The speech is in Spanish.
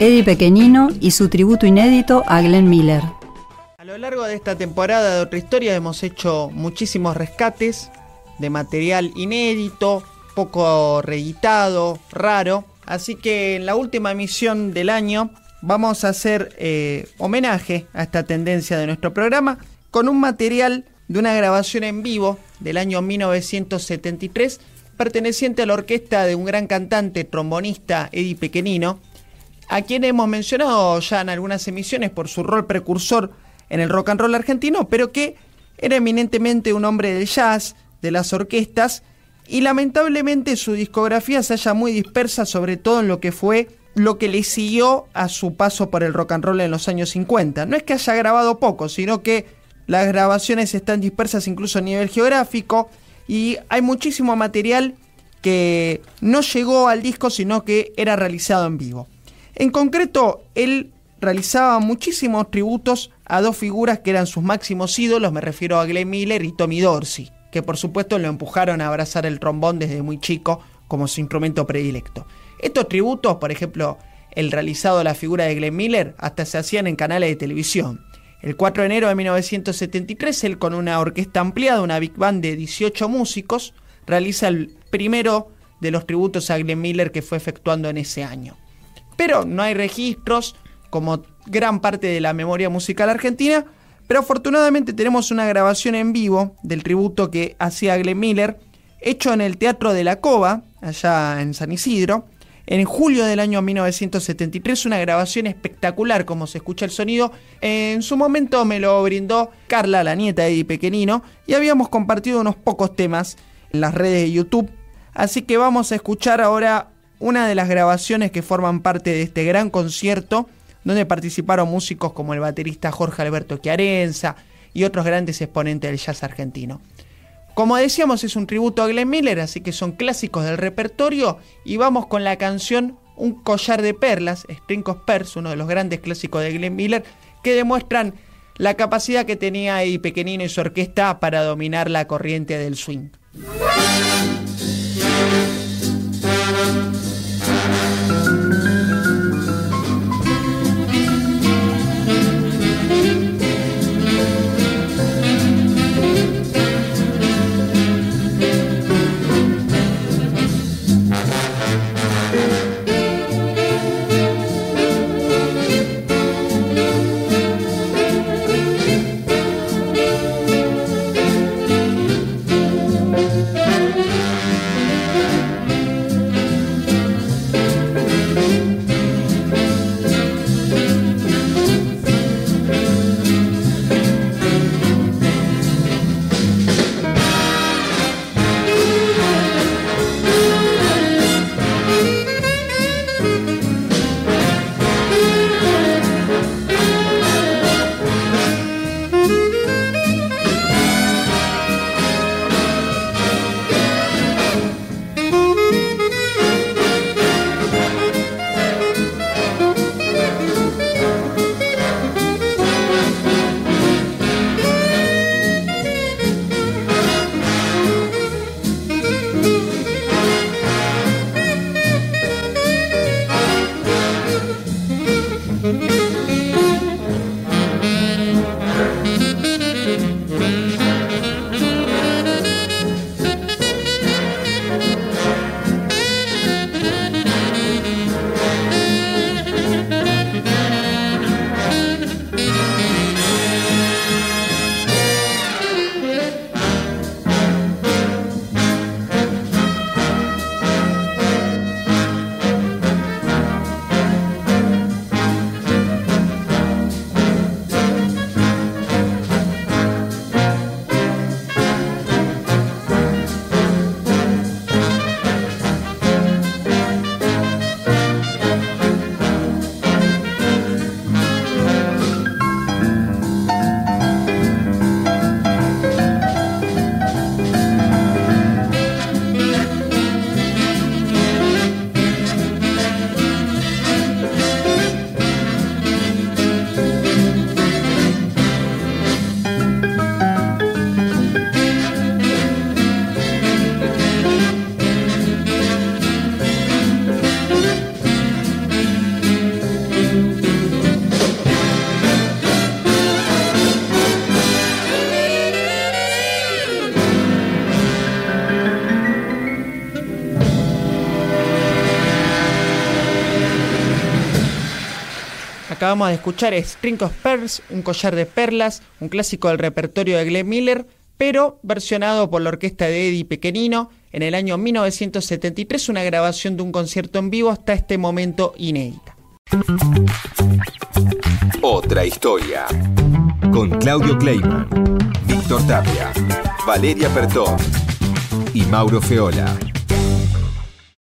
Eddie Pequeñino y su tributo inédito a Glenn Miller. A lo largo de esta temporada de Otra Historia hemos hecho muchísimos rescates de material inédito, poco reeditado, raro. Así que en la última emisión del año vamos a hacer eh, homenaje a esta tendencia de nuestro programa con un material de una grabación en vivo del año 1973 perteneciente a la orquesta de un gran cantante trombonista Eddie Pequenino a quien hemos mencionado ya en algunas emisiones por su rol precursor en el rock and roll argentino, pero que era eminentemente un hombre del jazz, de las orquestas, y lamentablemente su discografía se halla muy dispersa, sobre todo en lo que fue lo que le siguió a su paso por el rock and roll en los años 50. No es que haya grabado poco, sino que las grabaciones están dispersas incluso a nivel geográfico y hay muchísimo material que no llegó al disco, sino que era realizado en vivo. En concreto, él realizaba muchísimos tributos a dos figuras que eran sus máximos ídolos, me refiero a Glenn Miller y Tommy Dorsey, que por supuesto lo empujaron a abrazar el trombón desde muy chico como su instrumento predilecto. Estos tributos, por ejemplo, el realizado a la figura de Glenn Miller, hasta se hacían en canales de televisión. El 4 de enero de 1973, él con una orquesta ampliada, una big band de 18 músicos, realiza el primero de los tributos a Glenn Miller que fue efectuando en ese año. Pero no hay registros, como gran parte de la memoria musical argentina, pero afortunadamente tenemos una grabación en vivo del tributo que hacía Glenn Miller, hecho en el Teatro de la Cova, allá en San Isidro, en julio del año 1973, una grabación espectacular, como se escucha el sonido. En su momento me lo brindó Carla, la nieta de Eddie Pequenino, y habíamos compartido unos pocos temas en las redes de YouTube. Así que vamos a escuchar ahora una de las grabaciones que forman parte de este gran concierto, donde participaron músicos como el baterista Jorge Alberto Chiarenza y otros grandes exponentes del jazz argentino. Como decíamos, es un tributo a Glenn Miller, así que son clásicos del repertorio y vamos con la canción Un collar de perlas, String of Pearls, uno de los grandes clásicos de Glenn Miller, que demuestran la capacidad que tenía Eddie Pequenino y su orquesta para dominar la corriente del swing. Acabamos de escuchar es String of Pearls, un collar de perlas, un clásico del repertorio de Glenn Miller, pero versionado por la orquesta de Eddie Pequenino en el año 1973, una grabación de un concierto en vivo hasta este momento inédita. Otra historia. Con Claudio Kleiman, Víctor Tapia, Valeria Pertón y Mauro Feola.